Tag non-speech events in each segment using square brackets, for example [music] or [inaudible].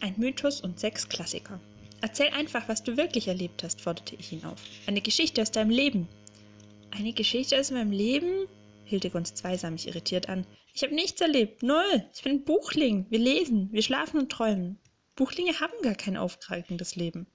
Ein Mythos und sechs Klassiker. Erzähl einfach, was du wirklich erlebt hast, forderte ich ihn auf. Eine Geschichte aus deinem Leben. Eine Geschichte aus meinem Leben? Hildegunds zwei sah mich irritiert an. Ich habe nichts erlebt. Null. Ich bin ein Buchling. Wir lesen, wir schlafen und träumen. Buchlinge haben gar kein aufgreigendes Leben.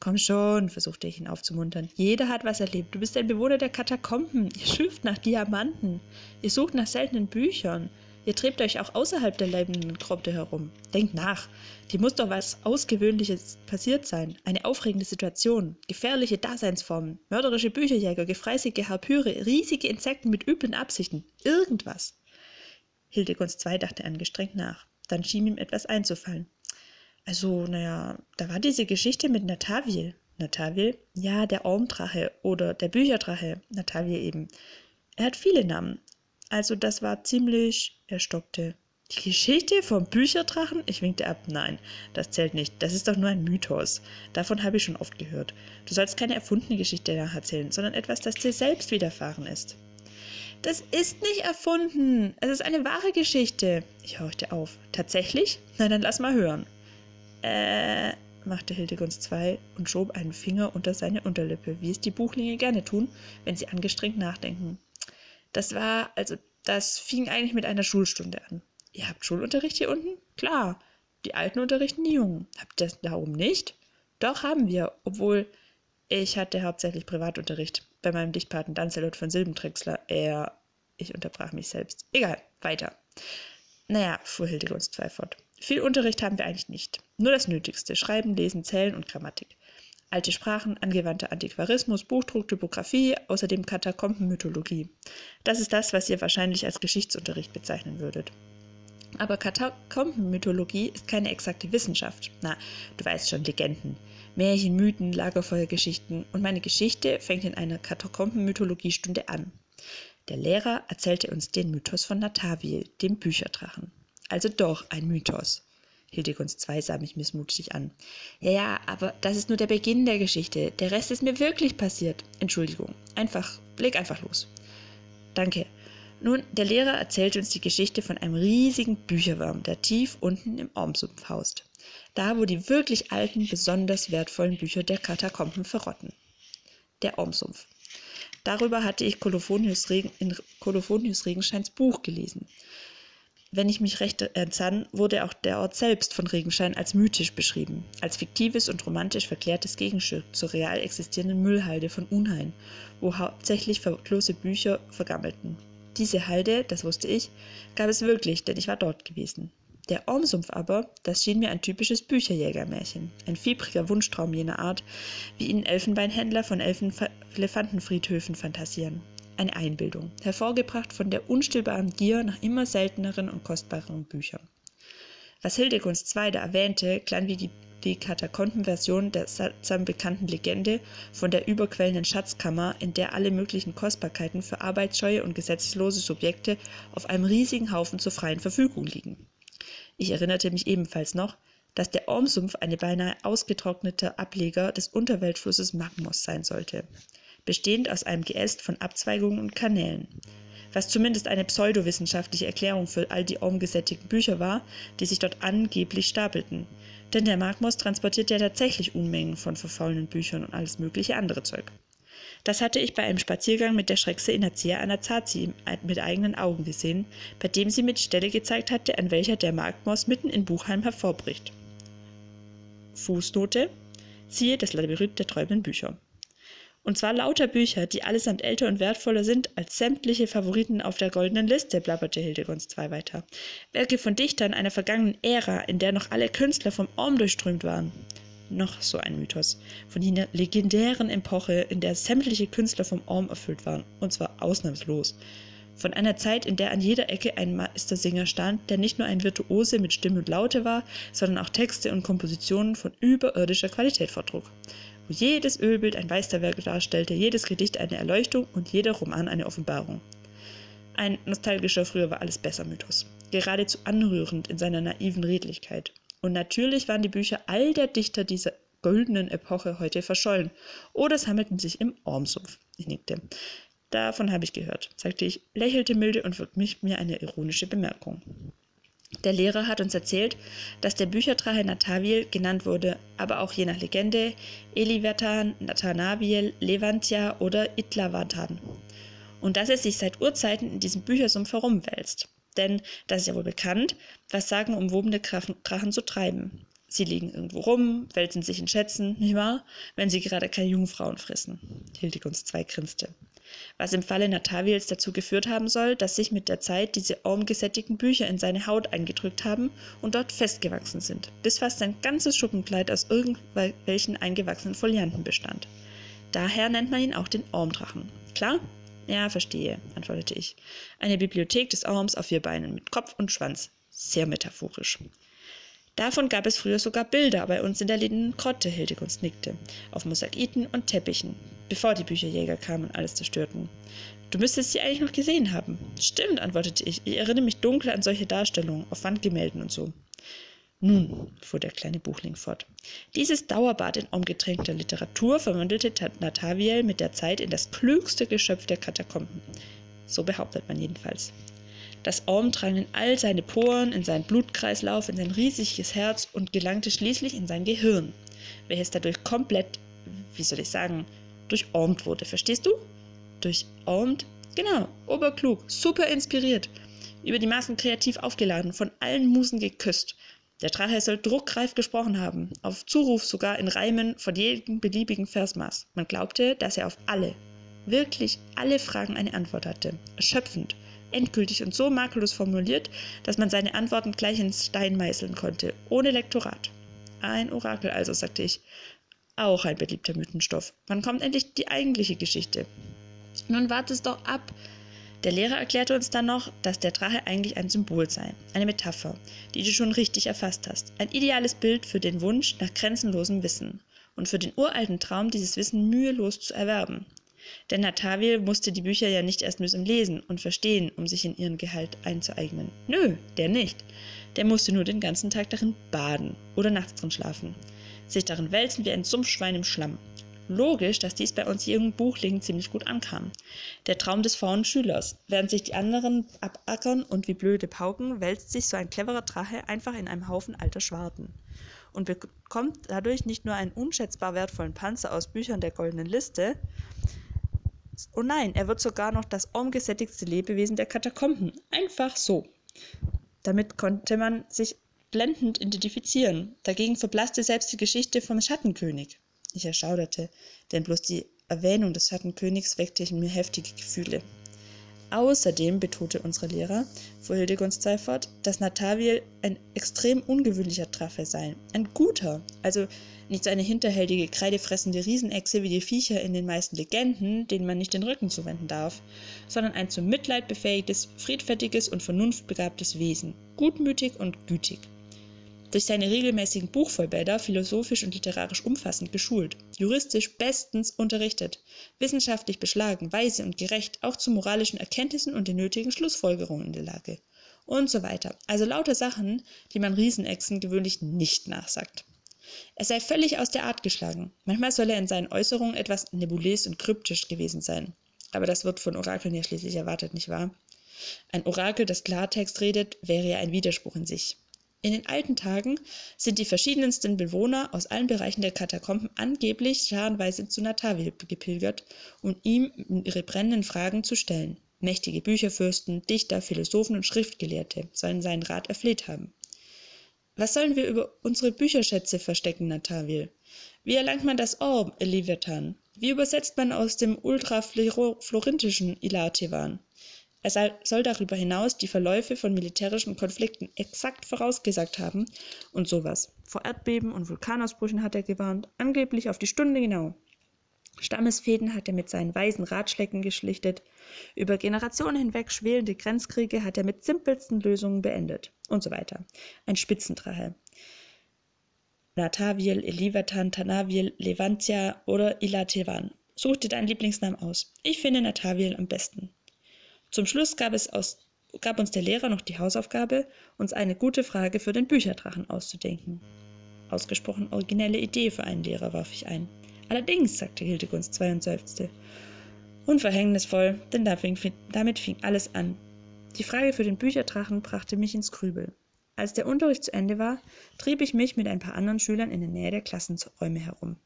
Komm schon, versuchte ich ihn aufzumuntern. Jeder hat was erlebt. Du bist ein Bewohner der Katakomben. Ihr schürft nach Diamanten. Ihr sucht nach seltenen Büchern. Ihr trebt euch auch außerhalb der lebenden Grotte herum. Denkt nach. Dir muss doch was Ausgewöhnliches passiert sein. Eine aufregende Situation, gefährliche Daseinsformen, mörderische Bücherjäger, gefreißige Harpyre, riesige Insekten mit üblen Absichten. Irgendwas. Hildegunds II dachte angestrengt nach. Dann schien ihm etwas einzufallen. Also, naja, da war diese Geschichte mit Natavil. Natavil? Ja, der Ormdrache oder der Bücherdrache. Natavil eben. Er hat viele Namen, also das war ziemlich. Er stockte. Die Geschichte vom Bücherdrachen? Ich winkte ab. Nein, das zählt nicht. Das ist doch nur ein Mythos. Davon habe ich schon oft gehört. Du sollst keine erfundene Geschichte nacherzählen, sondern etwas, das dir selbst widerfahren ist. Das ist nicht erfunden. Es ist eine wahre Geschichte. Ich horchte auf. Tatsächlich? Na, dann lass mal hören. Äh, machte Hildegunds zwei und schob einen Finger unter seine Unterlippe, wie es die Buchlinge gerne tun, wenn sie angestrengt nachdenken. Das war, also, das fing eigentlich mit einer Schulstunde an. Ihr habt Schulunterricht hier unten? Klar. Die Alten unterrichten die Jungen. Habt ihr das da oben nicht? Doch, haben wir, obwohl ich hatte hauptsächlich Privatunterricht bei meinem Dichtpaten Danzelot von Silbentrixler. Er, ich unterbrach mich selbst. Egal, weiter. Naja, fuhr Hildegunst fort. Viel Unterricht haben wir eigentlich nicht. Nur das Nötigste. Schreiben, Lesen, Zählen und Grammatik alte Sprachen, angewandter Antiquarismus, Buchdruck, Typografie, außerdem Katakombenmythologie. Das ist das, was ihr wahrscheinlich als Geschichtsunterricht bezeichnen würdet. Aber Katakombenmythologie ist keine exakte Wissenschaft. Na, du weißt schon, Legenden. Märchen, Mythen, Lagerfeuergeschichten und meine Geschichte fängt in einer Katakombenmythologiestunde an. Der Lehrer erzählte uns den Mythos von Natavil, dem Bücherdrachen. Also doch ein Mythos. Hildegunds zwei sah mich missmutig an. Ja, ja, aber das ist nur der Beginn der Geschichte. Der Rest ist mir wirklich passiert. Entschuldigung. Einfach, leg einfach los. Danke. Nun, der Lehrer erzählte uns die Geschichte von einem riesigen Bücherwurm, der tief unten im Ormsumpf haust. Da, wo die wirklich alten, besonders wertvollen Bücher der Katakomben verrotten. Der Ormsumpf. Darüber hatte ich Kolophonius Regen, in Kolophonius Regenscheins Buch gelesen. Wenn ich mich recht entsann, wurde auch der Ort selbst von Regenschein als mythisch beschrieben, als fiktives und romantisch verklärtes Gegenstück zur real existierenden Müllhalde von Unhain, wo hauptsächlich verklose Bücher vergammelten. Diese Halde, das wusste ich, gab es wirklich, denn ich war dort gewesen. Der Ormsumpf aber, das schien mir ein typisches Bücherjägermärchen, ein fiebriger Wunschtraum jener Art, wie ihn Elfenbeinhändler von Elfen Elefantenfriedhöfen fantasieren eine Einbildung, hervorgebracht von der unstillbaren Gier nach immer selteneren und kostbareren Büchern. Was Hildegunst II. da erwähnte, klang wie die, Katakombenversion der sattsam bekannten Legende von der überquellenden Schatzkammer, in der alle möglichen Kostbarkeiten für arbeitsscheue und gesetzeslose Subjekte auf einem riesigen Haufen zur freien Verfügung liegen. Ich erinnerte mich ebenfalls noch, dass der Ormsumpf eine beinahe ausgetrocknete Ableger des Unterweltflusses Magmos sein sollte bestehend aus einem Geäst von Abzweigungen und Kanälen, was zumindest eine pseudowissenschaftliche Erklärung für all die umgesättigten Bücher war, die sich dort angeblich stapelten. Denn der Magmos transportiert ja tatsächlich Unmengen von verfaulenden Büchern und alles mögliche andere Zeug. Das hatte ich bei einem Spaziergang mit der Schreckse Inazia Anazazi mit eigenen Augen gesehen, bei dem sie mir die Stelle gezeigt hatte, an welcher der Magmos mitten in Buchheim hervorbricht. Fußnote Siehe das Labyrinth der träumenden Bücher. Und zwar lauter Bücher, die allesamt älter und wertvoller sind als sämtliche Favoriten auf der goldenen Liste, blabberte Hildegunds II weiter. Werke von Dichtern einer vergangenen Ära, in der noch alle Künstler vom Orm durchströmt waren. Noch so ein Mythos. Von jener legendären Epoche, in der sämtliche Künstler vom Orm erfüllt waren. Und zwar ausnahmslos. Von einer Zeit, in der an jeder Ecke ein Meistersinger stand, der nicht nur ein Virtuose mit Stimme und Laute war, sondern auch Texte und Kompositionen von überirdischer Qualität vortrug wo jedes Ölbild ein Meisterwerk darstellte, jedes Gedicht eine Erleuchtung und jeder Roman eine Offenbarung. Ein nostalgischer Früher war alles besser Mythos, geradezu anrührend in seiner naiven Redlichkeit. Und natürlich waren die Bücher all der Dichter dieser goldenen Epoche heute verschollen oder sammelten sich im Ormsumpf. Ich nickte. Davon habe ich gehört, sagte ich, lächelte milde und verkniff mir eine ironische Bemerkung. Der Lehrer hat uns erzählt, dass der Bücherdrache Natavil genannt wurde, aber auch je nach Legende Elivertan, Nathanaviel, Levantia oder Itlavatan. Und dass er sich seit Urzeiten in diesem Büchersumpf herumwälzt. Denn das ist ja wohl bekannt, was sagen umwobene Drachen zu treiben. Sie liegen irgendwo rum, wälzen sich in Schätzen, nicht wahr? Wenn sie gerade keine Jungfrauen fressen. Hildegund zwei grinste was im Falle Natavils dazu geführt haben soll, dass sich mit der Zeit diese ormgesättigten Bücher in seine Haut eingedrückt haben und dort festgewachsen sind, bis fast sein ganzes Schuppenkleid aus irgendwelchen eingewachsenen Folianten bestand. Daher nennt man ihn auch den Ormdrachen. Klar? Ja, verstehe, antwortete ich. Eine Bibliothek des Orms auf vier Beinen mit Kopf und Schwanz. Sehr metaphorisch. Davon gab es früher sogar Bilder bei uns in der linden Grotte, Hildegunst nickte, auf Mosaiten und Teppichen bevor die Bücherjäger kamen und alles zerstörten. Du müsstest sie eigentlich noch gesehen haben. Stimmt, antwortete ich. Ich erinnere mich dunkel an solche Darstellungen, auf Wandgemälden und so. Nun, fuhr der kleine Buchling fort, dieses Dauerbad in umgetränkter Literatur verwandelte Nataviel mit der Zeit in das klügste Geschöpf der Katakomben. So behauptet man jedenfalls. Das Orm drang in all seine Poren, in seinen Blutkreislauf, in sein riesiges Herz und gelangte schließlich in sein Gehirn, welches dadurch komplett, wie soll ich sagen, durchormt wurde. Verstehst du? Durchormt? Genau, oberklug, super inspiriert. Über die Maßen kreativ aufgeladen, von allen Musen geküsst. Der Drache soll druckreif gesprochen haben, auf Zuruf sogar in Reimen von jedem beliebigen Versmaß. Man glaubte, dass er auf alle, wirklich alle Fragen eine Antwort hatte. Erschöpfend, endgültig und so makellos formuliert, dass man seine Antworten gleich ins Stein meißeln konnte, ohne Lektorat. Ein Orakel also, sagte ich, auch ein beliebter Mythenstoff. Wann kommt endlich die eigentliche Geschichte? Nun wart es doch ab. Der Lehrer erklärte uns dann noch, dass der Drache eigentlich ein Symbol sei, eine Metapher, die du schon richtig erfasst hast. Ein ideales Bild für den Wunsch nach grenzenlosem Wissen und für den uralten Traum, dieses Wissen mühelos zu erwerben. Denn Natavil musste die Bücher ja nicht erst mühsam lesen und verstehen, um sich in ihren Gehalt einzueignen. Nö, der nicht. Der musste nur den ganzen Tag darin baden oder nachts drin schlafen sich darin wälzen wie ein Sumpfschwein im Schlamm. Logisch, dass dies bei uns jungen Buchlingen ziemlich gut ankam. Der Traum des faulen Schülers. Während sich die anderen abackern und wie blöde pauken, wälzt sich so ein cleverer Drache einfach in einem Haufen alter Schwarten und bekommt dadurch nicht nur einen unschätzbar wertvollen Panzer aus Büchern der goldenen Liste, oh nein, er wird sogar noch das umgesättigste Lebewesen der Katakomben. Einfach so. Damit konnte man sich blendend identifizieren. Dagegen verblasste selbst die Geschichte vom Schattenkönig. Ich erschauderte, denn bloß die Erwähnung des Schattenkönigs weckte in mir heftige Gefühle. Außerdem betonte unsere Lehrer, fuhr Hildegund Seifert, dass Nataviel ein extrem ungewöhnlicher Drache sei. Ein guter, also nicht so eine hinterhältige, kreidefressende Riesenechse wie die Viecher in den meisten Legenden, denen man nicht den Rücken zuwenden darf, sondern ein zum Mitleid befähigtes, friedfertiges und vernunftbegabtes Wesen, gutmütig und gütig durch seine regelmäßigen Buchvollbäder philosophisch und literarisch umfassend geschult, juristisch bestens unterrichtet, wissenschaftlich beschlagen, weise und gerecht, auch zu moralischen Erkenntnissen und den nötigen Schlussfolgerungen in der Lage. Und so weiter. Also lauter Sachen, die man Riesenechsen gewöhnlich nicht nachsagt. Er sei völlig aus der Art geschlagen. Manchmal soll er in seinen Äußerungen etwas nebulös und kryptisch gewesen sein. Aber das wird von Orakeln ja schließlich erwartet, nicht wahr? Ein Orakel, das Klartext redet, wäre ja ein Widerspruch in sich. In den alten Tagen sind die verschiedensten Bewohner aus allen Bereichen der Katakomben angeblich scharenweise zu Natavil gepilgert, um ihm ihre brennenden Fragen zu stellen. Mächtige Bücherfürsten, Dichter, Philosophen und Schriftgelehrte sollen seinen Rat erfleht haben. Was sollen wir über unsere Bücherschätze verstecken, Natavil? Wie erlangt man das Orb, Elivetan? Wie übersetzt man aus dem ultraflorentischen Ilatevan? Er soll darüber hinaus die Verläufe von militärischen Konflikten exakt vorausgesagt haben und sowas. Vor Erdbeben und Vulkanausbrüchen hat er gewarnt, angeblich auf die Stunde genau. Stammesfäden hat er mit seinen weisen Ratschlägen geschlichtet, über Generationen hinweg schwelende Grenzkriege hat er mit simpelsten Lösungen beendet und so weiter. Ein Spitzendrache. Nataviel, Elivatan, Tanaviel, Levantia oder Ilatevan. Such dir deinen Lieblingsnamen aus. Ich finde Nataviel am besten. Zum Schluss gab, es aus, gab uns der Lehrer noch die Hausaufgabe, uns eine gute Frage für den Bücherdrachen auszudenken. Ausgesprochen originelle Idee für einen Lehrer, warf ich ein. Allerdings, sagte Hildegunst zwei und seufzte. Unverhängnisvoll, denn damit fing alles an. Die Frage für den Bücherdrachen brachte mich ins Grübel. Als der Unterricht zu Ende war, trieb ich mich mit ein paar anderen Schülern in der Nähe der Klassenräume herum.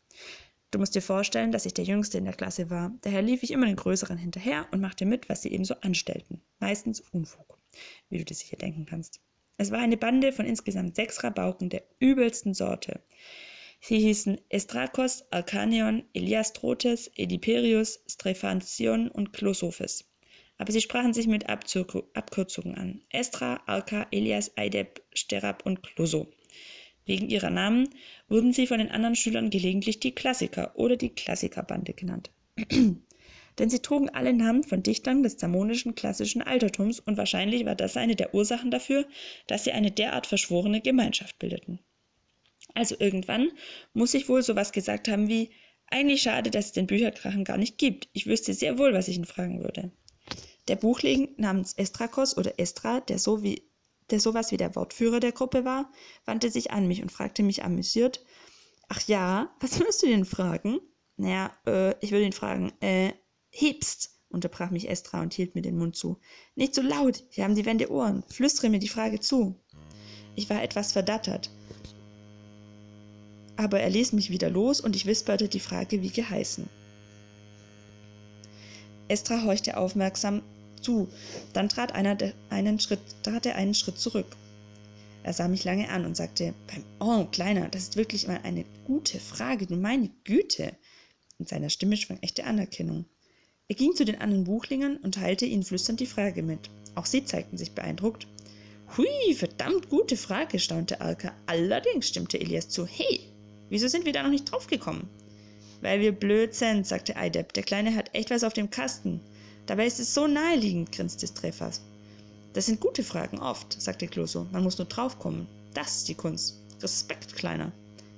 Du musst dir vorstellen, dass ich der Jüngste in der Klasse war. Daher lief ich immer den Größeren hinterher und machte mit, was sie ebenso anstellten. Meistens Unfug, wie du dir sicher denken kannst. Es war eine Bande von insgesamt sechs Rabauken der übelsten Sorte. Sie hießen Estrakos, Alkanion, Eliastrotes, Ediperius, Strephantion und Klosophes. Aber sie sprachen sich mit Abkürzungen an. Estra, Alka, Elias, Eidep, Sterab und Kloso. Wegen ihrer Namen wurden sie von den anderen Schülern gelegentlich die Klassiker oder die Klassikerbande genannt. [clears throat] Denn sie trugen alle Namen von Dichtern des zamonischen klassischen Altertums und wahrscheinlich war das eine der Ursachen dafür, dass sie eine derart verschworene Gemeinschaft bildeten. Also irgendwann muss ich wohl sowas gesagt haben wie eigentlich schade, dass es den Bücherkrachen gar nicht gibt. Ich wüsste sehr wohl, was ich ihn fragen würde. Der Buchling namens Estrakos oder Estra, der so wie der sowas wie der Wortführer der Gruppe war, wandte sich an mich und fragte mich amüsiert, ach ja, was würdest du denn fragen? Naja, äh, ich würde ihn fragen, äh, hebst, unterbrach mich Estra und hielt mir den Mund zu. Nicht so laut, hier haben die Wände Ohren, flüstere mir die Frage zu. Ich war etwas verdattert. Aber er ließ mich wieder los und ich wisperte die Frage wie geheißen. Estra horchte aufmerksam zu. Dann trat, einer einen Schritt, trat er einen Schritt zurück. Er sah mich lange an und sagte, beim Oh, Kleiner, das ist wirklich mal eine gute Frage, du meine Güte. In seiner Stimme schwang echte Anerkennung. Er ging zu den anderen Buchlingern und teilte ihnen flüsternd die Frage mit. Auch sie zeigten sich beeindruckt. Hui, verdammt gute Frage, staunte Alka. Allerdings stimmte Elias zu. Hey, wieso sind wir da noch nicht draufgekommen? Weil wir blöd sind, sagte Eidep. Der Kleine hat echt was auf dem Kasten. Dabei ist es so naheliegend, grinste Strephas. Das sind gute Fragen oft, sagte Closo. Man muss nur draufkommen. Das ist die Kunst. Respekt, Kleiner.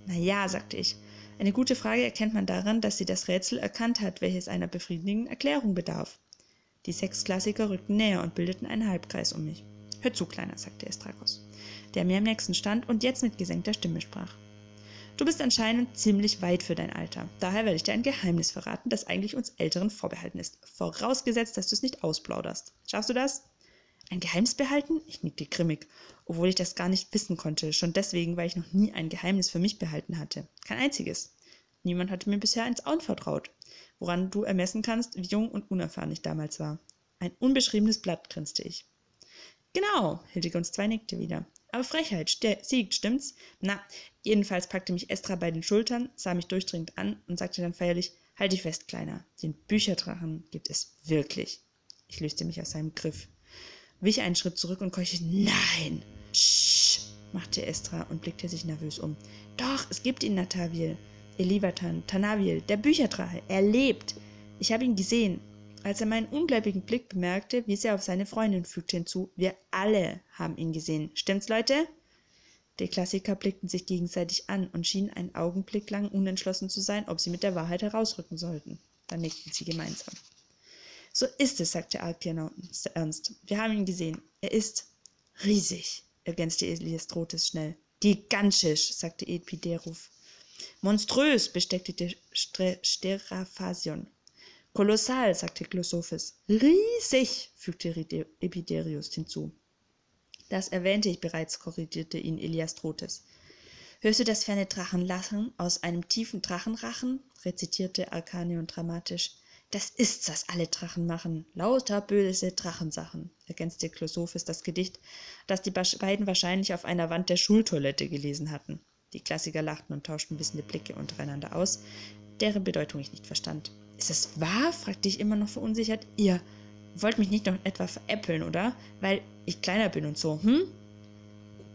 Na ja, sagte ich. Eine gute Frage erkennt man daran, dass sie das Rätsel erkannt hat, welches einer befriedigenden Erklärung bedarf. Die sechs Klassiker rückten näher und bildeten einen Halbkreis um mich. Hör zu, Kleiner, sagte Estrakos, der mir am nächsten stand und jetzt mit gesenkter Stimme sprach. Du bist anscheinend ziemlich weit für dein Alter. Daher werde ich dir ein Geheimnis verraten, das eigentlich uns Älteren vorbehalten ist. Vorausgesetzt, dass du es nicht ausplauderst. Schaffst du das? Ein Geheimnis behalten? Ich nickte grimmig, obwohl ich das gar nicht wissen konnte, schon deswegen, weil ich noch nie ein Geheimnis für mich behalten hatte. Kein einziges. Niemand hatte mir bisher eins anvertraut, woran du ermessen kannst, wie jung und unerfahren ich damals war. Ein unbeschriebenes Blatt, grinste ich. Genau, Hildegunds zwei nickte wieder. Aber Frechheit siegt, stimmt's? Na, jedenfalls packte mich Estra bei den Schultern, sah mich durchdringend an und sagte dann feierlich, halt dich fest, Kleiner, den Bücherdrachen gibt es wirklich. Ich löste mich aus seinem Griff, wich einen Schritt zurück und keuchte, nein, Sch, machte Estra und blickte sich nervös um. Doch, es gibt ihn, Nataviel. Elivatan, Tanaviel, der Bücherdrache, er lebt. Ich habe ihn gesehen, als er meinen ungläubigen Blick bemerkte, wies er auf seine Freundin, fügte hinzu, wir alle haben ihn gesehen. Stimmt's, Leute? Die Klassiker blickten sich gegenseitig an und schienen einen Augenblick lang unentschlossen zu sein, ob sie mit der Wahrheit herausrücken sollten. Dann nickten sie gemeinsam. So ist es, sagte Alkiernauten ernst. Wir haben ihn gesehen. Er ist riesig, ergänzte Elias Trotes schnell. Gigantisch, sagte Epideruf. Monströs, bestätigte. Kolossal, sagte Glosophis. Riesig, fügte Epiderius hinzu. Das erwähnte ich bereits, korrigierte ihn Eliastrotes. Hörst du das ferne Drachenlachen aus einem tiefen Drachenrachen? rezitierte Alkanion dramatisch. Das ist's, was alle Drachen machen. Lauter böse Drachensachen, ergänzte Klosophis das Gedicht, das die beiden wahrscheinlich auf einer Wand der Schultoilette gelesen hatten. Die Klassiker lachten und tauschten wissende Blicke untereinander aus, deren Bedeutung ich nicht verstand. Ist es wahr? fragte ich immer noch verunsichert. Ihr wollt mich nicht noch etwa veräppeln, oder? Weil ich kleiner bin und so, hm?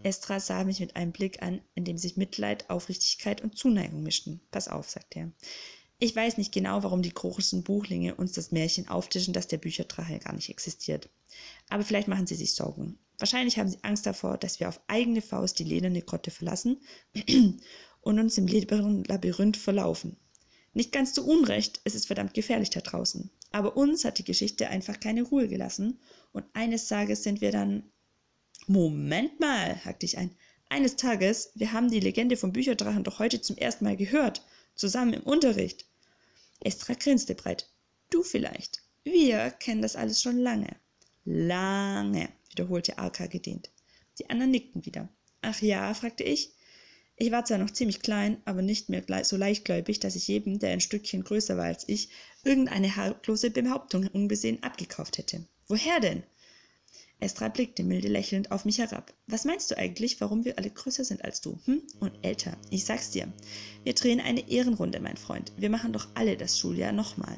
Estra sah mich mit einem Blick an, in dem sich Mitleid, Aufrichtigkeit und Zuneigung mischten. Pass auf, sagte er. Ich weiß nicht genau, warum die großen Buchlinge uns das Märchen auftischen, dass der Bücherdrache gar nicht existiert. Aber vielleicht machen sie sich Sorgen. Wahrscheinlich haben sie Angst davor, dass wir auf eigene Faust die lederne Grotte verlassen [clears throat] und uns im Labyrinth verlaufen. Nicht ganz zu Unrecht, es ist verdammt gefährlich da draußen. Aber uns hat die Geschichte einfach keine Ruhe gelassen und eines Tages sind wir dann. Moment mal, hackte ich ein. Eines Tages, wir haben die Legende vom Bücherdrachen doch heute zum ersten Mal gehört, zusammen im Unterricht. Estra grinste breit. Du vielleicht. Wir kennen das alles schon lange. Lange, wiederholte Arka gedehnt. Die anderen nickten wieder. Ach ja, fragte ich. Ich war zwar noch ziemlich klein, aber nicht mehr so leichtgläubig, dass ich jedem, der ein Stückchen größer war als ich, irgendeine harmlose Behauptung unbesehen abgekauft hätte. Woher denn? Estra blickte milde lächelnd auf mich herab. Was meinst du eigentlich, warum wir alle größer sind als du? Hm? Und älter. Ich sag's dir. Wir drehen eine Ehrenrunde, mein Freund. Wir machen doch alle das Schuljahr nochmal.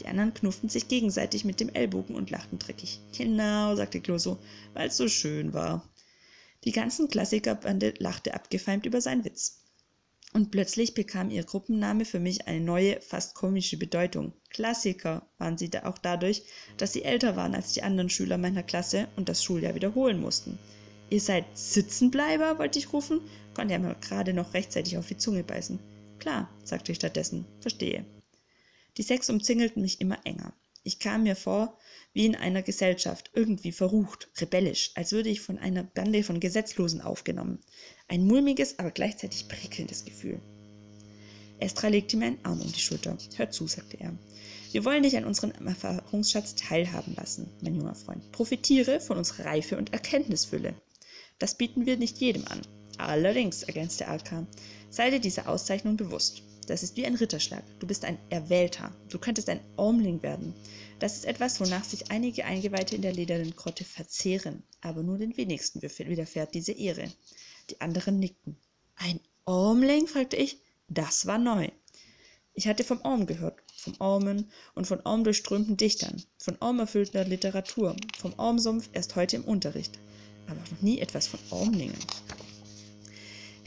Die anderen knufften sich gegenseitig mit dem Ellbogen und lachten dreckig. Genau, sagte Closo, weil's so schön war. Die ganzen Klassikerbande lachte abgefeimt über seinen Witz. Und plötzlich bekam ihr Gruppenname für mich eine neue, fast komische Bedeutung. Klassiker waren sie auch dadurch, dass sie älter waren als die anderen Schüler meiner Klasse und das Schuljahr wiederholen mussten. Ihr seid Sitzenbleiber, wollte ich rufen, konnte er mir gerade noch rechtzeitig auf die Zunge beißen. Klar, sagte ich stattdessen, verstehe. Die sechs umzingelten mich immer enger. Ich kam mir vor wie in einer Gesellschaft, irgendwie verrucht, rebellisch, als würde ich von einer Bande von Gesetzlosen aufgenommen. Ein mulmiges, aber gleichzeitig prickelndes Gefühl. Estra legte mir einen Arm um die Schulter. Hör zu, sagte er. Wir wollen dich an unserem Erfahrungsschatz teilhaben lassen, mein junger Freund. Profitiere von unserer Reife und Erkenntnisfülle. Das bieten wir nicht jedem an. Allerdings, ergänzte Alka, sei dir dieser Auszeichnung bewusst. Das ist wie ein Ritterschlag. Du bist ein Erwählter. Du könntest ein Ormling werden. Das ist etwas, wonach sich einige Eingeweihte in der ledernen Grotte verzehren. Aber nur den wenigsten widerfährt diese Ehre. Die anderen nickten. Ein Ormling? fragte ich. Das war neu. Ich hatte vom Orm gehört, vom Ormen und von ormdurchströmten Dichtern, von ormerfüllter Literatur, vom Ormsumpf erst heute im Unterricht, aber noch nie etwas von Ormlingen.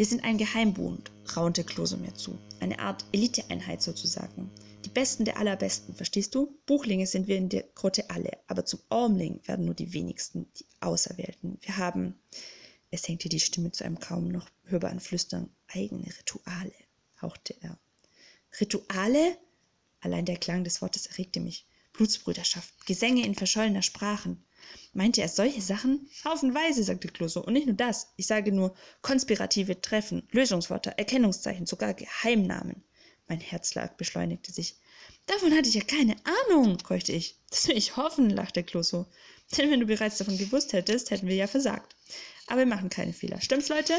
Wir sind ein Geheimbund, raunte Klose mir zu. Eine Art Eliteeinheit sozusagen. Die Besten der Allerbesten, verstehst du? Buchlinge sind wir in der Grotte alle, aber zum Ormling werden nur die wenigsten, die Auserwählten. Wir haben, es senkte die Stimme zu einem kaum noch hörbaren Flüstern, eigene Rituale, hauchte er. Rituale? Allein der Klang des Wortes erregte mich. Blutsbrüderschaft, Gesänge in verschollener Sprachen. Meinte er solche Sachen? Haufenweise, sagte Clouseau. Und nicht nur das. Ich sage nur konspirative Treffen, Lösungswörter, Erkennungszeichen, sogar Geheimnamen. Mein Herzschlag beschleunigte sich. Davon hatte ich ja keine Ahnung, keuchte ich. Das will ich hoffen, lachte Clouseau. Denn wenn du bereits davon gewusst hättest, hätten wir ja versagt. Aber wir machen keine Fehler. Stimmt's, Leute?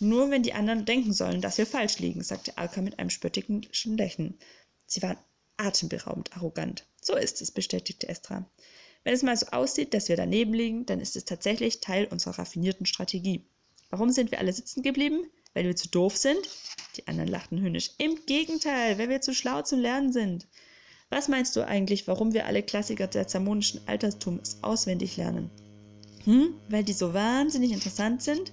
Nur wenn die anderen denken sollen, dass wir falsch liegen, sagte Alka mit einem spöttischen Lächeln. Sie waren atemberaubend arrogant. So ist es, bestätigte Estra. Wenn es mal so aussieht, dass wir daneben liegen, dann ist es tatsächlich Teil unserer raffinierten Strategie. Warum sind wir alle sitzen geblieben? Weil wir zu doof sind? Die anderen lachten höhnisch. Im Gegenteil, weil wir zu schlau zum Lernen sind. Was meinst du eigentlich, warum wir alle Klassiker des zamonischen Altertums auswendig lernen? Hm? Weil die so wahnsinnig interessant sind?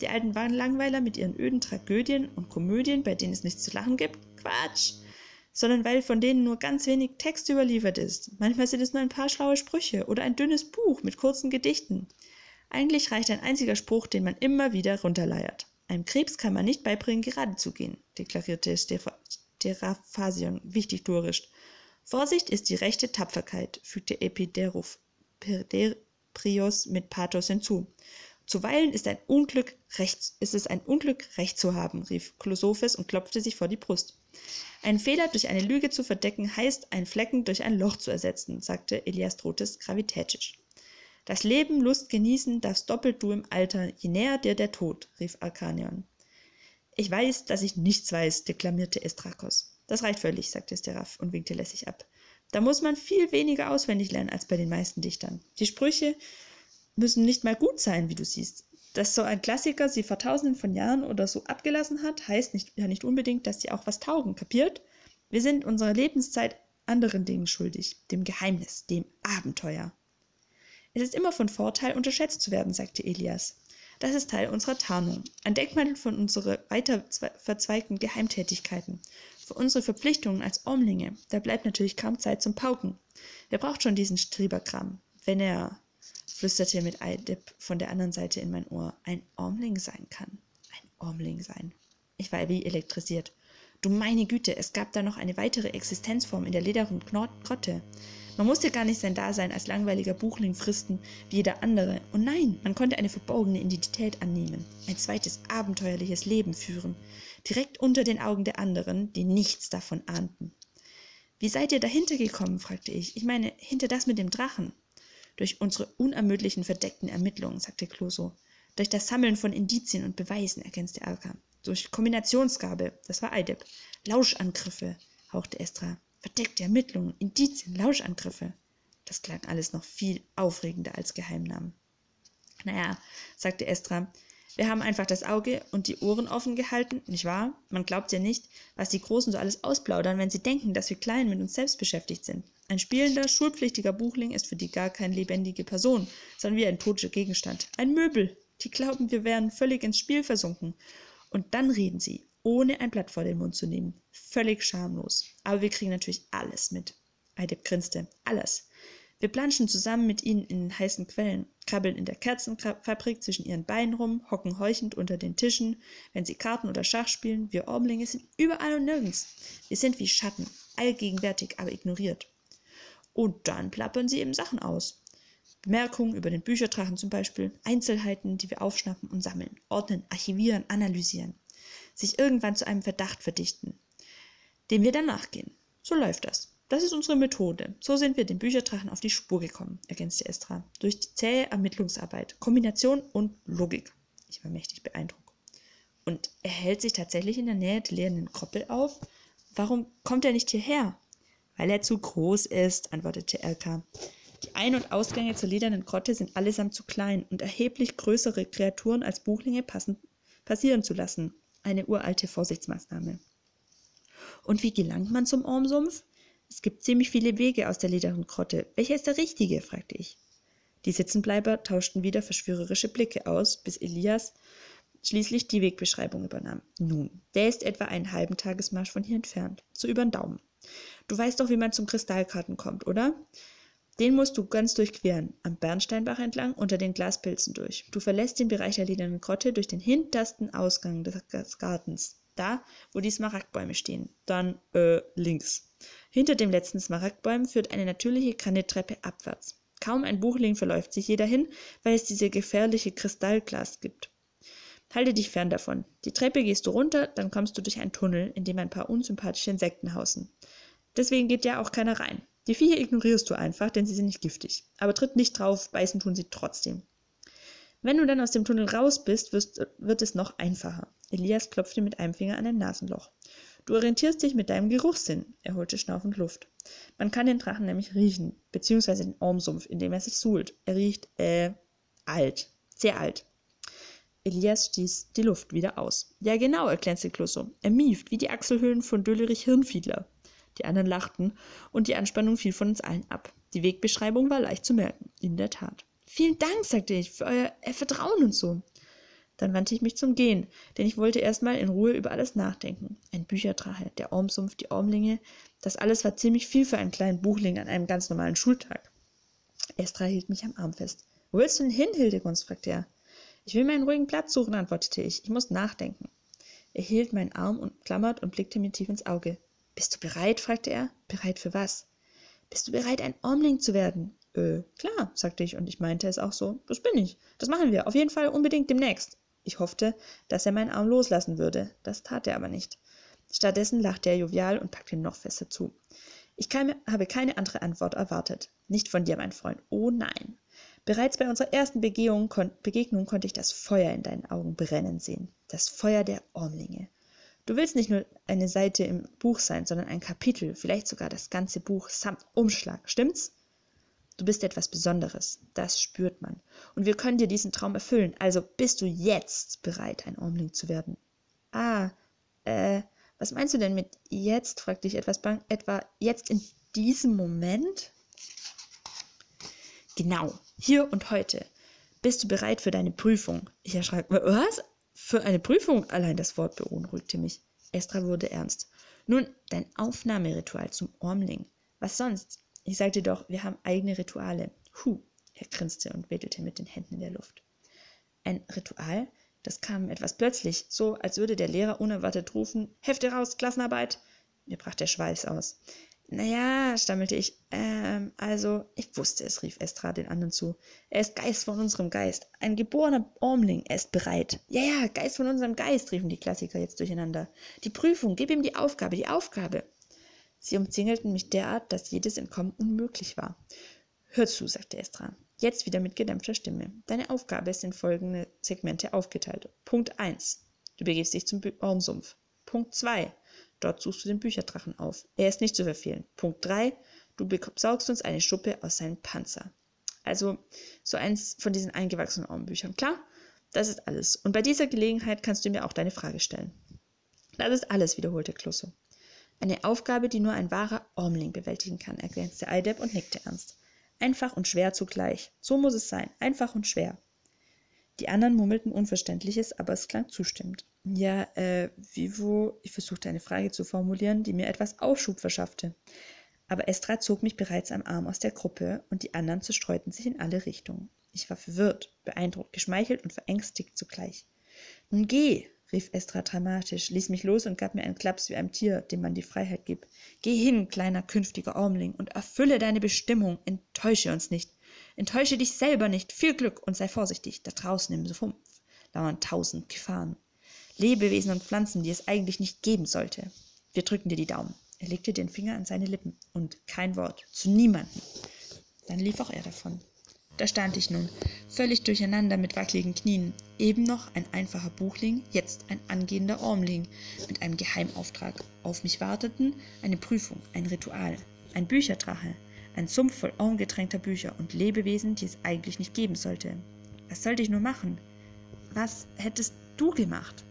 Die alten Langweiler mit ihren öden Tragödien und Komödien, bei denen es nichts zu lachen gibt? Quatsch! Sondern weil von denen nur ganz wenig Text überliefert ist. Manchmal sind es nur ein paar schlaue Sprüche oder ein dünnes Buch mit kurzen Gedichten. Eigentlich reicht ein einziger Spruch, den man immer wieder runterleiert. Einem Krebs kann man nicht beibringen, gerade zu gehen, deklarierte Steraphasion wichtig durisch. Vorsicht ist die rechte Tapferkeit, fügte Epiderus mit Pathos hinzu. Zuweilen ist, ein Unglück recht, ist es ein Unglück, Recht zu haben, rief Chlosophes und klopfte sich vor die Brust. Ein Fehler durch eine Lüge zu verdecken, heißt, einen Flecken durch ein Loch zu ersetzen, sagte Elias Trotes gravitätisch. Das Leben, Lust genießen darfst doppelt du im Alter, je näher dir der Tod, rief Arkanion. Ich weiß, dass ich nichts weiß, deklamierte Estrakos. Das reicht völlig, sagte Steraf und winkte lässig ab. Da muss man viel weniger auswendig lernen als bei den meisten Dichtern. Die Sprüche müssen nicht mal gut sein, wie du siehst. Dass so ein Klassiker sie vor tausenden von Jahren oder so abgelassen hat, heißt nicht, ja nicht unbedingt, dass sie auch was taugen, kapiert? Wir sind unserer Lebenszeit anderen Dingen schuldig, dem Geheimnis, dem Abenteuer. Es ist immer von Vorteil, unterschätzt zu werden, sagte Elias. Das ist Teil unserer Tarnung, ein Denkmantel von unseren weiter verzweigten Geheimtätigkeiten, für unsere Verpflichtungen als Ormlinge. Da bleibt natürlich kaum Zeit zum Pauken. Wer braucht schon diesen Strieberkram, wenn er flüsterte mit Eidip von der anderen Seite in mein Ohr, ein Ormling sein kann. Ein Ormling sein. Ich war wie elektrisiert. Du meine Güte, es gab da noch eine weitere Existenzform in der lederen Grotte. Man musste gar nicht sein Dasein als langweiliger Buchling fristen wie jeder andere. Und nein, man konnte eine verborgene Identität annehmen, ein zweites abenteuerliches Leben führen, direkt unter den Augen der anderen, die nichts davon ahnten. Wie seid ihr dahinter gekommen? fragte ich. Ich meine, hinter das mit dem Drachen. Durch unsere unermüdlichen verdeckten Ermittlungen, sagte Clouseau. Durch das Sammeln von Indizien und Beweisen, ergänzte Alka. Durch Kombinationsgabe, das war Eidep. Lauschangriffe, hauchte Estra. Verdeckte Ermittlungen, Indizien, Lauschangriffe. Das klang alles noch viel aufregender als Geheimnamen. Naja, sagte Estra, wir haben einfach das Auge und die Ohren offen gehalten, nicht wahr? Man glaubt ja nicht, was die Großen so alles ausplaudern, wenn sie denken, dass wir Kleinen mit uns selbst beschäftigt sind. Ein spielender, schulpflichtiger Buchling ist für die gar keine lebendige Person, sondern wie ein toter Gegenstand. Ein Möbel. Die glauben, wir wären völlig ins Spiel versunken. Und dann reden sie, ohne ein Blatt vor den Mund zu nehmen. Völlig schamlos. Aber wir kriegen natürlich alles mit. Eidep grinste. Alles. Wir planschen zusammen mit ihnen in den heißen Quellen, krabbeln in der Kerzenfabrik zwischen ihren Beinen rum, hocken heuchend unter den Tischen, wenn sie Karten oder Schach spielen. Wir Ormlinge sind überall und nirgends. Wir sind wie Schatten, allgegenwärtig, aber ignoriert. Und dann plappern sie eben Sachen aus. Bemerkungen über den Bücherdrachen zum Beispiel, Einzelheiten, die wir aufschnappen und sammeln, ordnen, archivieren, analysieren, sich irgendwann zu einem Verdacht verdichten, dem wir dann nachgehen. So läuft das. Das ist unsere Methode. So sind wir dem Bücherdrachen auf die Spur gekommen, ergänzte Estra. Durch die zähe Ermittlungsarbeit, Kombination und Logik. Ich war mächtig beeindruckt. Und er hält sich tatsächlich in der Nähe der leeren Kroppel auf? Warum kommt er nicht hierher? Weil er zu groß ist, antwortete Elka. Die Ein- und Ausgänge zur ledernen Grotte sind allesamt zu klein und erheblich größere Kreaturen als Buchlinge passend, passieren zu lassen. Eine uralte Vorsichtsmaßnahme. Und wie gelangt man zum Ormsumpf? Es gibt ziemlich viele Wege aus der ledernen Grotte. Welcher ist der richtige? fragte ich. Die Sitzenbleiber tauschten wieder verschwörerische Blicke aus, bis Elias schließlich die Wegbeschreibung übernahm. Nun, der ist etwa einen halben Tagesmarsch von hier entfernt, so über den Daumen. Du weißt doch, wie man zum Kristallkarten kommt, oder? Den musst du ganz durchqueren, am Bernsteinbach entlang, unter den Glaspilzen durch. Du verlässt den Bereich der ledernen Grotte durch den hintersten Ausgang des Gartens, da, wo die Smaragdbäume stehen. Dann, äh, links. Hinter dem letzten Smaragdbaum führt eine natürliche Granitttreppe abwärts. Kaum ein Buchling verläuft sich hier dahin, weil es diese gefährliche Kristallglas gibt. Halte dich fern davon. Die Treppe gehst du runter, dann kommst du durch einen Tunnel, in dem ein paar unsympathische Insekten hausen. Deswegen geht ja auch keiner rein. Die Viecher ignorierst du einfach, denn sie sind nicht giftig. Aber tritt nicht drauf, beißen tun sie trotzdem. Wenn du dann aus dem Tunnel raus bist, wirst, wird es noch einfacher. Elias klopfte mit einem Finger an ein Nasenloch. Du orientierst dich mit deinem Geruchssinn. Er holte schnaufend Luft. Man kann den Drachen nämlich riechen, beziehungsweise den Ormsumpf, in dem er sich suhlt. Er riecht, äh, alt. Sehr alt. Elias stieß die Luft wieder aus. Ja, genau, erklärte Clouseau. Er mieft, wie die Achselhöhlen von Döllerich Hirnfiedler. Die anderen lachten, und die Anspannung fiel von uns allen ab. Die Wegbeschreibung war leicht zu merken. In der Tat. Vielen Dank, sagte ich, für euer Vertrauen und so. Dann wandte ich mich zum Gehen, denn ich wollte erst mal in Ruhe über alles nachdenken. Ein Bücherdrache, der Ormsumpf, die Ormlinge, das alles war ziemlich viel für einen kleinen Buchling an einem ganz normalen Schultag. Estra hielt mich am Arm fest. Wo willst du denn hin, Hildegunst? fragte er. Ich will mir einen ruhigen Platz suchen, antwortete ich. Ich muss nachdenken. Er hielt meinen Arm und klammert und blickte mir tief ins Auge. Bist du bereit? fragte er. Bereit für was? Bist du bereit, ein Ormling zu werden? Äh, klar, sagte ich, und ich meinte es auch so. Das bin ich. Das machen wir. Auf jeden Fall unbedingt demnächst. Ich hoffte, dass er meinen Arm loslassen würde. Das tat er aber nicht. Stattdessen lachte er jovial und packte ihn noch fester zu. Ich kann, habe keine andere Antwort erwartet. Nicht von dir, mein Freund. Oh nein. Bereits bei unserer ersten Begehung, kon Begegnung konnte ich das Feuer in deinen Augen brennen sehen. Das Feuer der Ormlinge. Du willst nicht nur eine Seite im Buch sein, sondern ein Kapitel, vielleicht sogar das ganze Buch samt Umschlag. Stimmt's? Du bist etwas Besonderes, das spürt man. Und wir können dir diesen Traum erfüllen. Also bist du jetzt bereit, ein Ormling zu werden? Ah, äh, was meinst du denn mit jetzt? fragte ich etwas bang. Etwa jetzt in diesem Moment? Genau, hier und heute. Bist du bereit für deine Prüfung? Ich erschrak. Was? Für eine Prüfung? Allein das Wort beunruhigte mich. Estra wurde ernst. Nun, dein Aufnahmeritual zum Ormling. Was sonst? Ich sagte doch, wir haben eigene Rituale. Huh, er grinste und wedelte mit den Händen in der Luft. Ein Ritual? Das kam etwas plötzlich, so als würde der Lehrer unerwartet rufen, Hefte raus, Klassenarbeit. Mir brach der Schweiß aus. Naja, stammelte ich, ähm, also, ich wusste es, rief Estra den anderen zu. Er ist Geist von unserem Geist, ein geborener Ormling, er ist bereit. Ja, ja, Geist von unserem Geist, riefen die Klassiker jetzt durcheinander. Die Prüfung, gib ihm die Aufgabe, die Aufgabe. Sie umzingelten mich derart, dass jedes Entkommen unmöglich war. Hör zu, sagte Estra, jetzt wieder mit gedämpfter Stimme. Deine Aufgabe ist in folgende Segmente aufgeteilt. Punkt 1. Du begibst dich zum Baumsumpf. Punkt 2. Dort suchst du den Bücherdrachen auf. Er ist nicht zu verfehlen. Punkt 3. Du besorgst uns eine Schuppe aus seinem Panzer. Also so eins von diesen eingewachsenen Ormbüchern. Klar? Das ist alles. Und bei dieser Gelegenheit kannst du mir auch deine Frage stellen. Das ist alles, wiederholte Klusse. Eine Aufgabe, die nur ein wahrer Ormling bewältigen kann, ergänzte Eideb und nickte ernst. Einfach und schwer zugleich. So muss es sein. Einfach und schwer. Die anderen murmelten Unverständliches, aber es klang zustimmend. Ja, äh, wo? Ich versuchte eine Frage zu formulieren, die mir etwas Aufschub verschaffte. Aber Estra zog mich bereits am Arm aus der Gruppe und die anderen zerstreuten sich in alle Richtungen. Ich war verwirrt, beeindruckt, geschmeichelt und verängstigt zugleich. Nun geh, rief Estra dramatisch, ließ mich los und gab mir einen Klaps wie einem Tier, dem man die Freiheit gibt. Geh hin, kleiner künftiger Ormling, und erfülle deine Bestimmung. Enttäusche uns nicht. Enttäusche dich selber nicht. Viel Glück und sei vorsichtig. Da draußen im Sumpf lauern tausend Gefahren. Lebewesen und Pflanzen, die es eigentlich nicht geben sollte. Wir drücken dir die Daumen. Er legte den Finger an seine Lippen und kein Wort zu niemanden. Dann lief auch er davon. Da stand ich nun, völlig durcheinander mit wackeligen Knien, eben noch ein einfacher Buchling, jetzt ein angehender Ormling, mit einem Geheimauftrag. Auf mich warteten eine Prüfung, ein Ritual, ein Bücherdrache, ein Sumpf voll ormgetränkter Bücher und Lebewesen, die es eigentlich nicht geben sollte. Was sollte ich nur machen? Was hättest du gemacht?